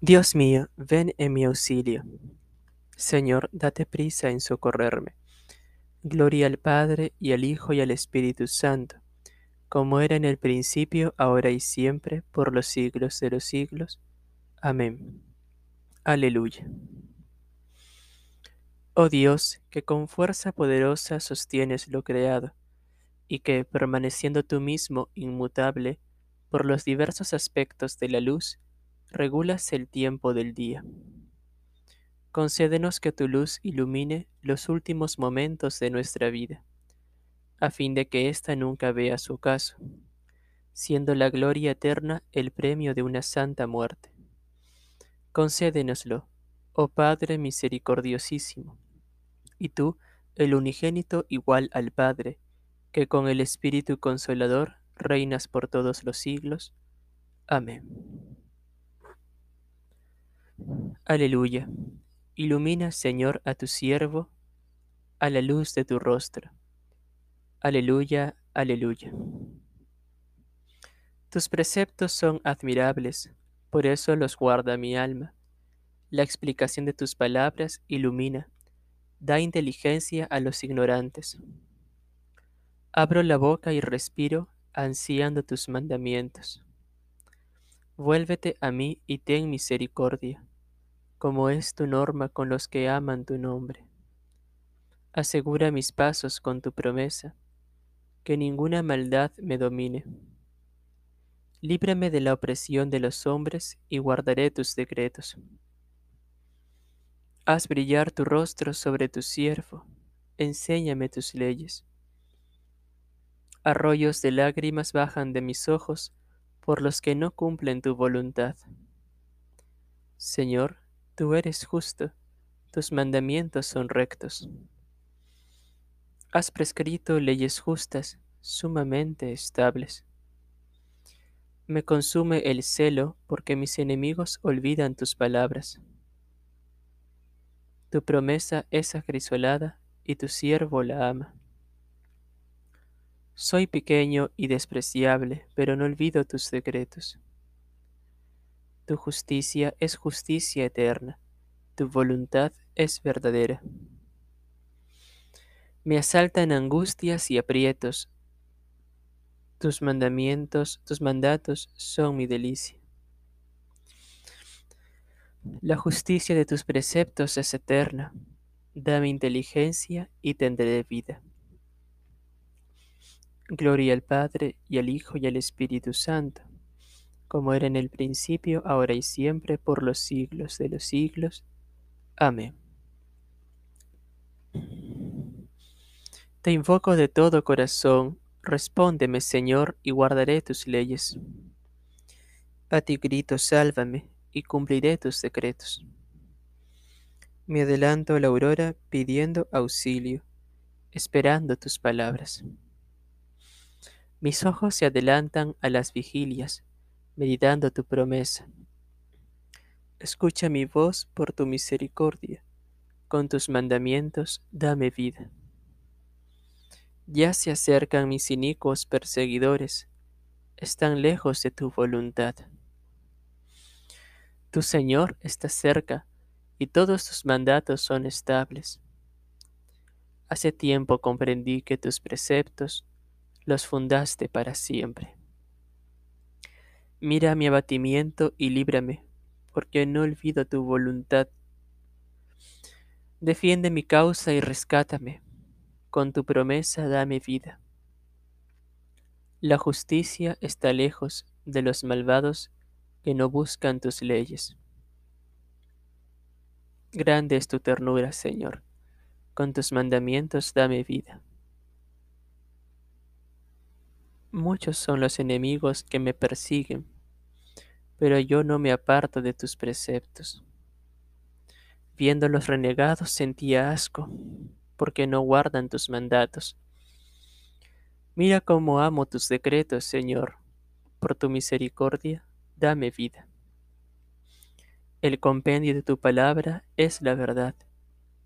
Dios mío, ven en mi auxilio. Señor, date prisa en socorrerme. Gloria al Padre, y al Hijo, y al Espíritu Santo, como era en el principio, ahora y siempre, por los siglos de los siglos. Amén. Aleluya. Oh Dios, que con fuerza poderosa sostienes lo creado, y que, permaneciendo tú mismo inmutable, por los diversos aspectos de la luz, regulas el tiempo del día. Concédenos que tu luz ilumine los últimos momentos de nuestra vida, a fin de que ésta nunca vea su caso, siendo la gloria eterna el premio de una santa muerte. Concédenoslo, oh Padre misericordiosísimo, y tú, el unigénito igual al Padre, que con el Espíritu Consolador reinas por todos los siglos. Amén. Aleluya. Ilumina, Señor, a tu siervo a la luz de tu rostro. Aleluya, aleluya. Tus preceptos son admirables, por eso los guarda mi alma. La explicación de tus palabras ilumina, da inteligencia a los ignorantes. Abro la boca y respiro, ansiando tus mandamientos. Vuélvete a mí y ten misericordia como es tu norma con los que aman tu nombre. Asegura mis pasos con tu promesa, que ninguna maldad me domine. Líbrame de la opresión de los hombres y guardaré tus decretos. Haz brillar tu rostro sobre tu siervo, enséñame tus leyes. Arroyos de lágrimas bajan de mis ojos por los que no cumplen tu voluntad. Señor, Tú eres justo, tus mandamientos son rectos. Has prescrito leyes justas, sumamente estables. Me consume el celo porque mis enemigos olvidan tus palabras. Tu promesa es acrisolada y tu siervo la ama. Soy pequeño y despreciable, pero no olvido tus decretos. Tu justicia es justicia eterna, tu voluntad es verdadera. Me asaltan angustias y aprietos. Tus mandamientos, tus mandatos son mi delicia. La justicia de tus preceptos es eterna. Dame inteligencia y tendré vida. Gloria al Padre y al Hijo y al Espíritu Santo como era en el principio, ahora y siempre, por los siglos de los siglos. Amén. Te invoco de todo corazón, respóndeme, Señor, y guardaré tus leyes. A ti grito, sálvame, y cumpliré tus decretos. Me adelanto a la aurora pidiendo auxilio, esperando tus palabras. Mis ojos se adelantan a las vigilias, meditando tu promesa. Escucha mi voz por tu misericordia, con tus mandamientos dame vida. Ya se acercan mis inicuos perseguidores, están lejos de tu voluntad. Tu Señor está cerca y todos tus mandatos son estables. Hace tiempo comprendí que tus preceptos los fundaste para siempre. Mira mi abatimiento y líbrame, porque no olvido tu voluntad. Defiende mi causa y rescátame, con tu promesa dame vida. La justicia está lejos de los malvados que no buscan tus leyes. Grande es tu ternura, Señor, con tus mandamientos dame vida. Muchos son los enemigos que me persiguen, pero yo no me aparto de tus preceptos. Viendo los renegados sentía asco, porque no guardan tus mandatos. Mira cómo amo tus decretos, Señor. Por tu misericordia, dame vida. El compendio de tu palabra es la verdad,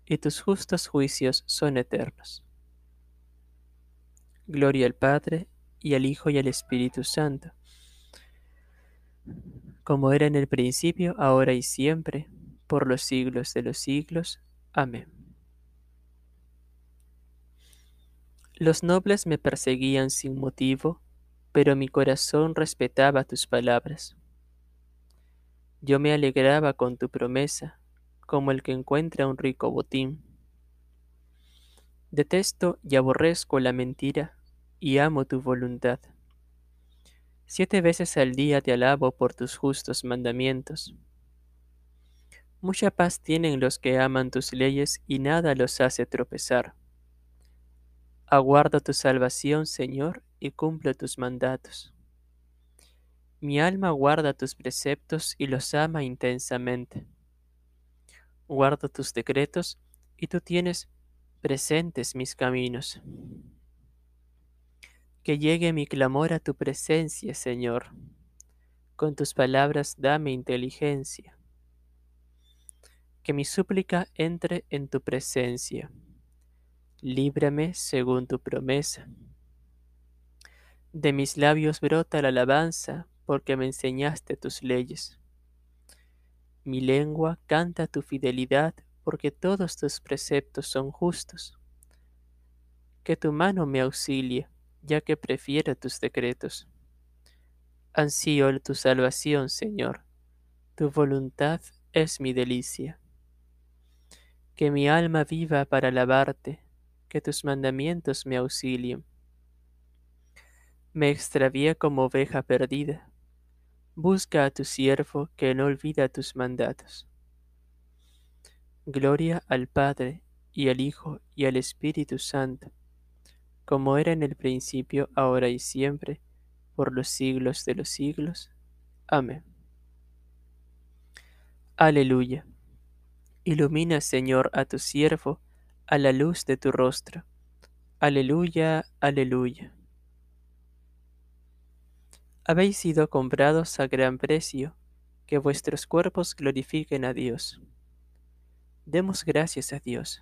y tus justos juicios son eternos. Gloria al Padre, y al Hijo y al Espíritu Santo, como era en el principio, ahora y siempre, por los siglos de los siglos. Amén. Los nobles me perseguían sin motivo, pero mi corazón respetaba tus palabras. Yo me alegraba con tu promesa, como el que encuentra un rico botín. Detesto y aborrezco la mentira, y amo tu voluntad. Siete veces al día te alabo por tus justos mandamientos. Mucha paz tienen los que aman tus leyes y nada los hace tropezar. Aguardo tu salvación, Señor, y cumplo tus mandatos. Mi alma guarda tus preceptos y los ama intensamente. Guardo tus decretos y tú tienes presentes mis caminos. Que llegue mi clamor a tu presencia, Señor. Con tus palabras dame inteligencia. Que mi súplica entre en tu presencia. Líbrame según tu promesa. De mis labios brota la alabanza, porque me enseñaste tus leyes. Mi lengua canta tu fidelidad, porque todos tus preceptos son justos. Que tu mano me auxilie ya que prefiero tus decretos. Ansío tu salvación, Señor, tu voluntad es mi delicia. Que mi alma viva para alabarte, que tus mandamientos me auxilien. Me extravié como oveja perdida. Busca a tu siervo que no olvida tus mandatos. Gloria al Padre, y al Hijo, y al Espíritu Santo como era en el principio, ahora y siempre, por los siglos de los siglos. Amén. Aleluya. Ilumina, Señor, a tu siervo, a la luz de tu rostro. Aleluya, aleluya. Habéis sido comprados a gran precio, que vuestros cuerpos glorifiquen a Dios. Demos gracias a Dios.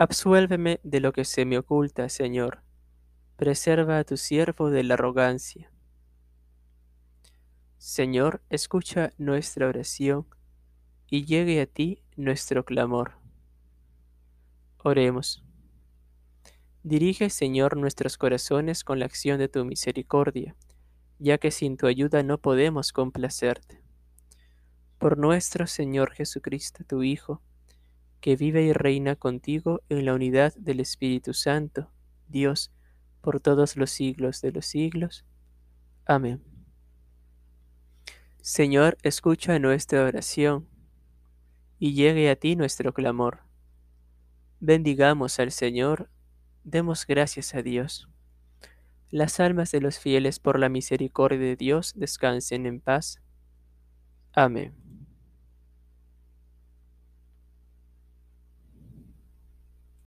Absuélveme de lo que se me oculta, Señor. Preserva a tu siervo de la arrogancia. Señor, escucha nuestra oración y llegue a ti nuestro clamor. Oremos. Dirige, Señor, nuestros corazones con la acción de tu misericordia, ya que sin tu ayuda no podemos complacerte. Por nuestro Señor Jesucristo, tu Hijo, que vive y reina contigo en la unidad del Espíritu Santo, Dios, por todos los siglos de los siglos. Amén. Señor, escucha nuestra oración y llegue a ti nuestro clamor. Bendigamos al Señor, demos gracias a Dios. Las almas de los fieles por la misericordia de Dios descansen en paz. Amén.